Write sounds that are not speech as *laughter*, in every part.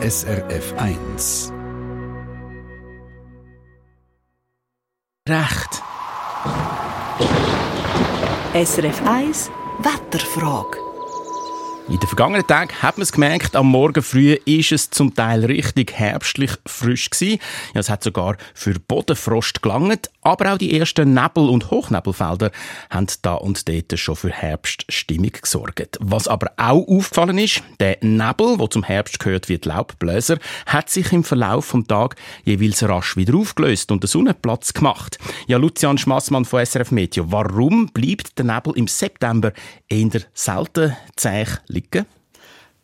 SRF 1. Recht. SRF 1 Wetterfrage. In den vergangenen Tagen hat man es gemerkt, am Morgen früh ist es zum Teil richtig herbstlich frisch gewesen. Ja, es hat sogar für Bodenfrost gelangt, aber auch die ersten Nebel- und Hochnebelfelder haben da und dort schon für Herbststimmung gesorgt. Was aber auch aufgefallen ist, der Nebel, wo zum Herbst gehört wie die Laubbläser, hat sich im Verlauf vom Tag jeweils rasch wieder aufgelöst und der Sonne Platz gemacht. Ja, Lucian Schmassmann von SRF Meteo, warum bleibt der Nebel im September eher selten zäh liegen?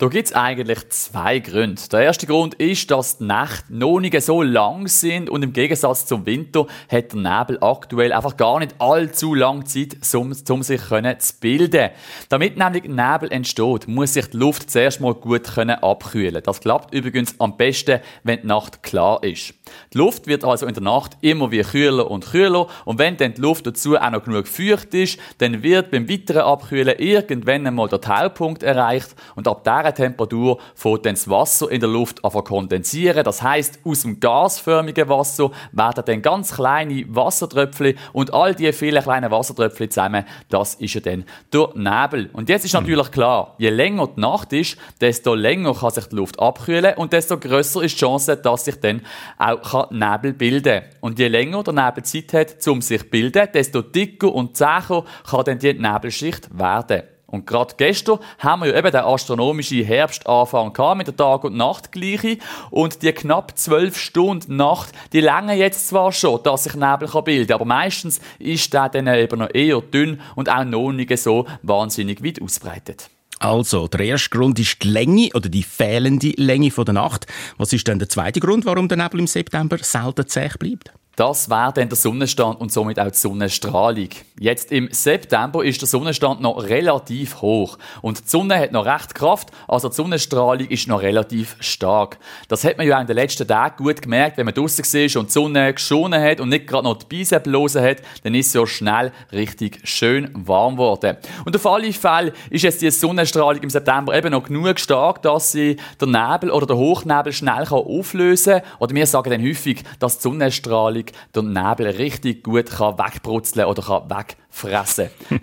Da gibt es eigentlich zwei Gründe. Der erste Grund ist, dass die Nächte noch nicht so lang sind und im Gegensatz zum Winter hat der Nebel aktuell einfach gar nicht allzu lange Zeit, um, um sich können zu bilden. Damit nämlich Nebel entsteht, muss sich die Luft zuerst mal gut können abkühlen. Das klappt übrigens am besten, wenn die Nacht klar ist. Die Luft wird also in der Nacht immer wie kühler und kühler und wenn dann die Luft dazu auch noch genug feucht ist, dann wird beim weiteren Abkühlen irgendwann einmal der Taupunkt erreicht und ab dieser Temperatur fängt dann das Wasser in der Luft an zu kondensieren. Das heißt, aus dem gasförmigen Wasser werden dann ganz kleine Wassertröpfchen und all diese vielen kleinen Wassertröpfchen zusammen, das ist ja dann der Nebel. Und jetzt ist natürlich klar, je länger die Nacht ist, desto länger kann sich die Luft abkühlen und desto größer ist die Chance, dass sich dann auch Nebel bilden kann. Und je länger der Nebel Zeit hat, um sich zu bilden, desto dicker und zäher kann dann die Nebelschicht werden. Und gerade gestern haben wir ja eben den astronomischen Herbstanfang gehabt mit der Tag- und Nachtgleiche. Und die knapp zwölf Stunden Nacht, die länger jetzt zwar schon, dass sich Nebel bilden kann, aber meistens ist der dann eben noch eher dünn und auch noch nicht so wahnsinnig weit ausbreitet. Also, der erste Grund ist die Länge oder die fehlende Länge der Nacht. Was ist denn der zweite Grund, warum der Nebel im September selten zäh bleibt? Das wäre dann der Sonnenstand und somit auch die Sonnenstrahlung. Jetzt im September ist der Sonnenstand noch relativ hoch und die Sonne hat noch recht Kraft, also die Sonnenstrahlung ist noch relativ stark. Das hat man ja auch in den letzten Tagen gut gemerkt, wenn man draußen war und die Sonne geschonen hat und nicht gerade noch die Beise blosen hat, dann ist es ja schnell richtig schön warm geworden. Und auf alle Fälle ist jetzt die Sonnenstrahlung im September eben noch genug stark, dass sie der Nebel oder der Hochnebel schnell auflösen kann. Oder wir sagen dann häufig, dass die Sonnenstrahlung den Nebel richtig gut kann wegbrutzeln oder kann wegfressen. *laughs* die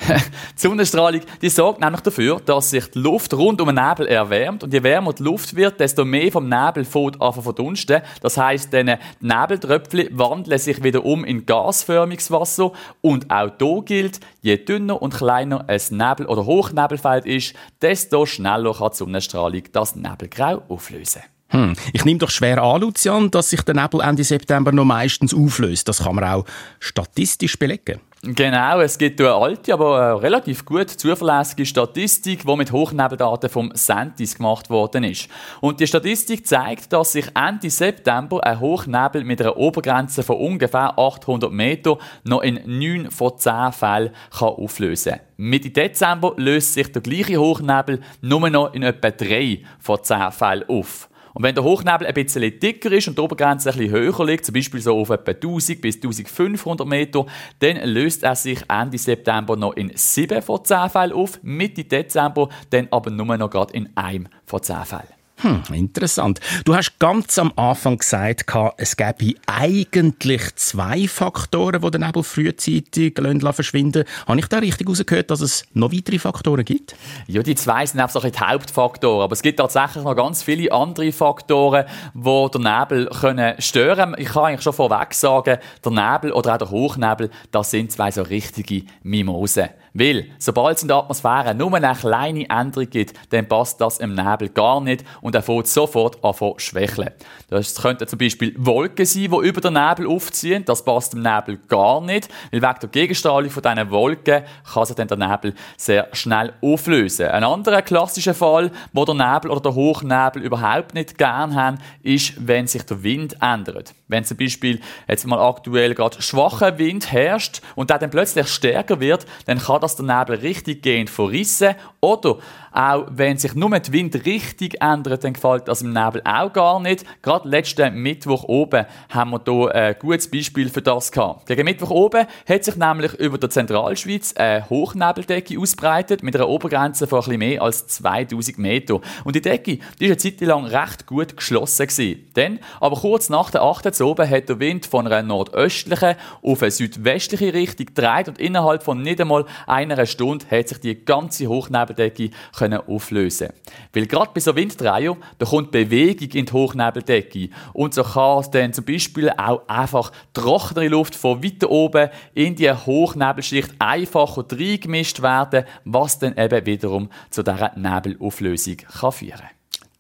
Sonnenstrahlung die sorgt nämlich dafür, dass sich die Luft rund um den Nebel erwärmt und je wärmer die Luft wird, desto mehr vom Nebel fängt an verdunsten. Das heißt, die Nebeltröpfchen wandeln sich wieder um in gasförmiges Wasser und auch hier gilt, je dünner und kleiner ein Nebel- oder Hochnebelfeld ist, desto schneller kann die Sonnenstrahlung das Nebelgrau auflösen. Hm. Ich nehme doch schwer an, Lucian, dass sich der Nebel Ende September noch meistens auflöst. Das kann man auch statistisch belegen. Genau, es gibt eine alte, aber eine relativ gut zuverlässige Statistik, die mit Hochnebeldaten vom Sentis gemacht worden ist. Und die Statistik zeigt, dass sich Ende September ein Hochnebel mit einer Obergrenze von ungefähr 800 Meter noch in 9 von 10 Fällen kann auflösen kann. Mitte Dezember löst sich der gleiche Hochnebel nur noch in etwa 3 von 10 Fällen auf. Und wenn der Hochnebel ein bisschen dicker ist und die Obergrenze ein bisschen höher liegt, zum Beispiel so auf etwa 1000 bis 1500 Meter, dann löst er sich Ende September noch in 7 von 10 Fällen auf, Mitte Dezember dann aber nur noch gerade in einem von 10 Fällen. Hm, interessant. Du hast ganz am Anfang gesagt, es gäbe eigentlich zwei Faktoren, die den Nebel frühzeitig verschwinden Habe ich da richtig herausgehört, dass es noch weitere Faktoren gibt? Ja, die zwei sind einfach die Hauptfaktoren. Aber es gibt tatsächlich noch ganz viele andere Faktoren, die den Nebel können stören Ich kann eigentlich schon vorweg sagen, der Nebel oder auch der Hochnebel, das sind zwei so richtige Mimosen. Weil, sobald es in der Atmosphäre nur eine kleine Änderung gibt, dann passt das im Nebel gar nicht und er fängt sofort an zu schwächeln. Das könnten zum Beispiel Wolken sein, die über den Nebel aufziehen. Das passt im Nebel gar nicht, weil wegen der Gegenstrahlung von diesen Wolken kann sich dann der Nebel sehr schnell auflösen. Ein anderer klassischer Fall, wo der Nebel oder der Hochnebel überhaupt nicht gern haben, ist, wenn sich der Wind ändert. Wenn zum Beispiel jetzt mal aktuell gerade schwacher Wind herrscht und der dann plötzlich stärker wird, dann kann das der Nebel richtig gehend verrissen oder Auch wenn sich nur die Windrichtung ändert, dann gefällt das im Nebel auch gar nicht. Gerade letzten Mittwoch oben haben wir hier ein gutes Beispiel für das gehabt. Gegen Mittwoch oben hat sich nämlich über der Zentralschweiz eine Hochnebeldecke ausbreitet mit einer Obergrenze von bisschen mehr als 2000 Meter. Und die Decke die ist eine Zeit lang recht gut geschlossen gewesen. Dann, aber kurz nach der 8. oben hat der Wind von einer nordöstlichen auf eine südwestliche Richtung gedreht und innerhalb von nicht einmal einer Stunde hat sich die ganze Hochnebeldecke können auflösen. Weil gerade bei so Winddrehern, da kommt Bewegung in die Hochnebeldecke und so kann dann zum Beispiel auch einfach trockenere Luft von weiter oben in die Hochnebelschicht einfacher reingemischt werden, was dann eben wiederum zu dieser Nebelauflösung kann führen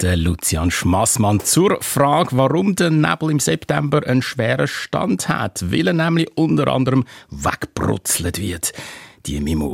der Lucian Schmassmann zur Frage, warum der Nebel im September einen schweren Stand hat, weil er nämlich unter anderem wegbrutzelt wird. Die Mimo.